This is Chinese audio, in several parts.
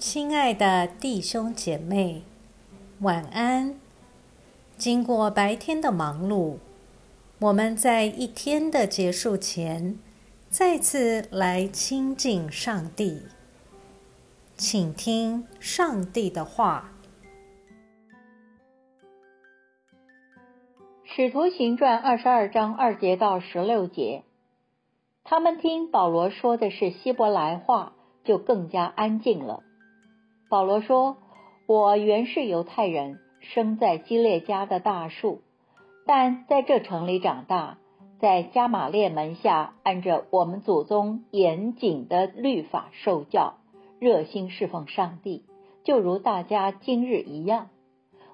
亲爱的弟兄姐妹，晚安。经过白天的忙碌，我们在一天的结束前，再次来亲近上帝，请听上帝的话。《使徒行传》二十二章二节到十六节，他们听保罗说的是希伯来话，就更加安静了。保罗说：“我原是犹太人，生在基列家的大树，但在这城里长大，在加马列门下，按着我们祖宗严谨的律法受教，热心侍奉上帝，就如大家今日一样。”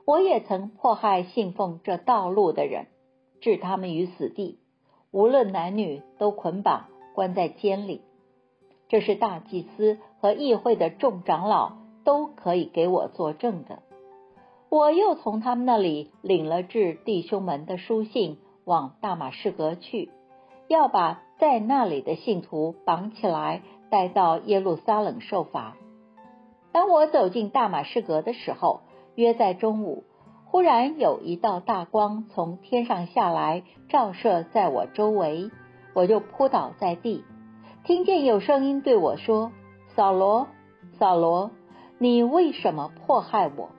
我也曾迫害信奉这道路的人，置他们于死地，无论男女都捆绑关在监里。这是大祭司和议会的众长老都可以给我作证的。我又从他们那里领了致弟兄们的书信，往大马士革去，要把在那里的信徒绑起来，带到耶路撒冷受罚。当我走进大马士革的时候，约在中午，忽然有一道大光从天上下来，照射在我周围，我就扑倒在地，听见有声音对我说：“扫罗，扫罗，你为什么迫害我？”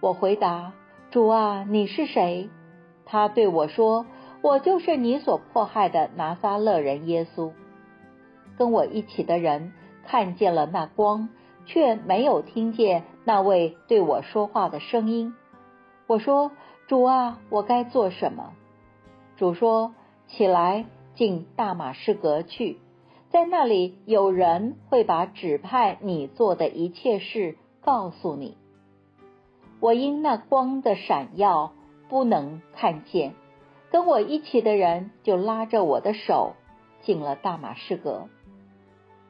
我回答：“主啊，你是谁？”他对我说：“我就是你所迫害的拿撒勒人耶稣。”跟我一起的人看见了那光。却没有听见那位对我说话的声音。我说：“主啊，我该做什么？”主说：“起来，进大马士革去，在那里有人会把指派你做的一切事告诉你。”我因那光的闪耀不能看见，跟我一起的人就拉着我的手进了大马士革。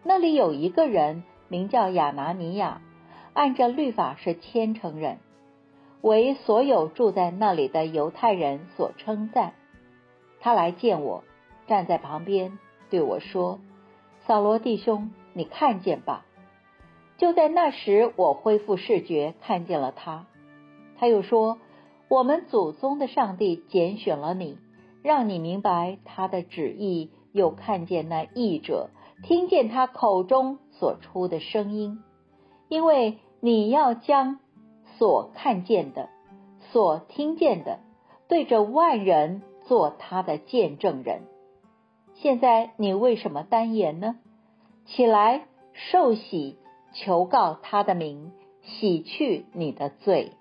那里有一个人。名叫亚拿尼亚，按着律法是虔诚人，为所有住在那里的犹太人所称赞。他来见我，站在旁边对我说：“扫罗弟兄，你看见吧。”就在那时，我恢复视觉，看见了他。他又说：“我们祖宗的上帝拣选了你，让你明白他的旨意，又看见那译者。”听见他口中所出的声音，因为你要将所看见的、所听见的，对着万人做他的见证人。现在你为什么单言呢？起来受洗，求告他的名，洗去你的罪。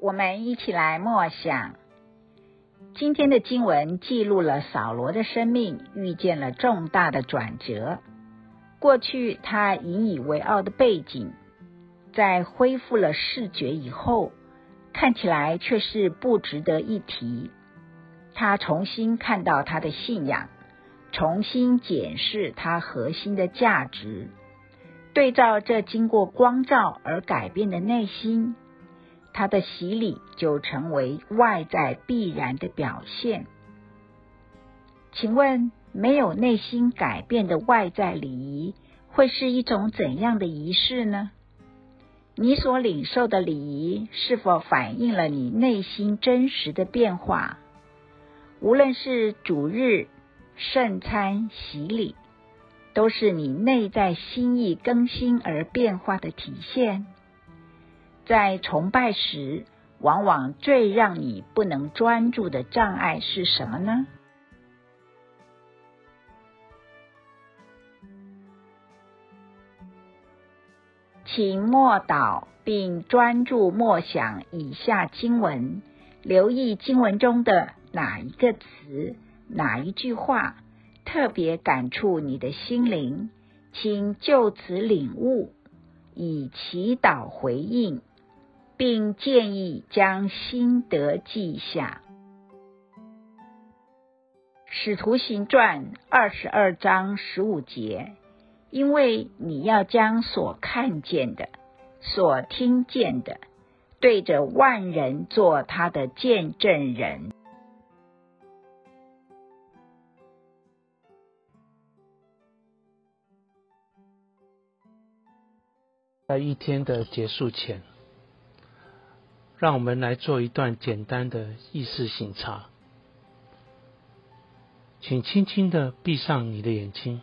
我们一起来默想。今天的经文记录了扫罗的生命遇见了重大的转折。过去他引以为傲的背景，在恢复了视觉以后，看起来却是不值得一提。他重新看到他的信仰，重新检视他核心的价值，对照这经过光照而改变的内心。他的洗礼就成为外在必然的表现。请问，没有内心改变的外在礼仪，会是一种怎样的仪式呢？你所领受的礼仪，是否反映了你内心真实的变化？无论是主日、圣餐、洗礼，都是你内在心意更新而变化的体现。在崇拜时，往往最让你不能专注的障碍是什么呢？请默祷并专注默想以下经文，留意经文中的哪一个词、哪一句话特别感触你的心灵，请就此领悟，以祈祷回应。并建议将心得记下。使徒行传二十二章十五节，因为你要将所看见的所听见的对着万人做他的见证人。在一天的结束前让我们来做一段简单的意识醒茶请轻轻的闭上你的眼睛。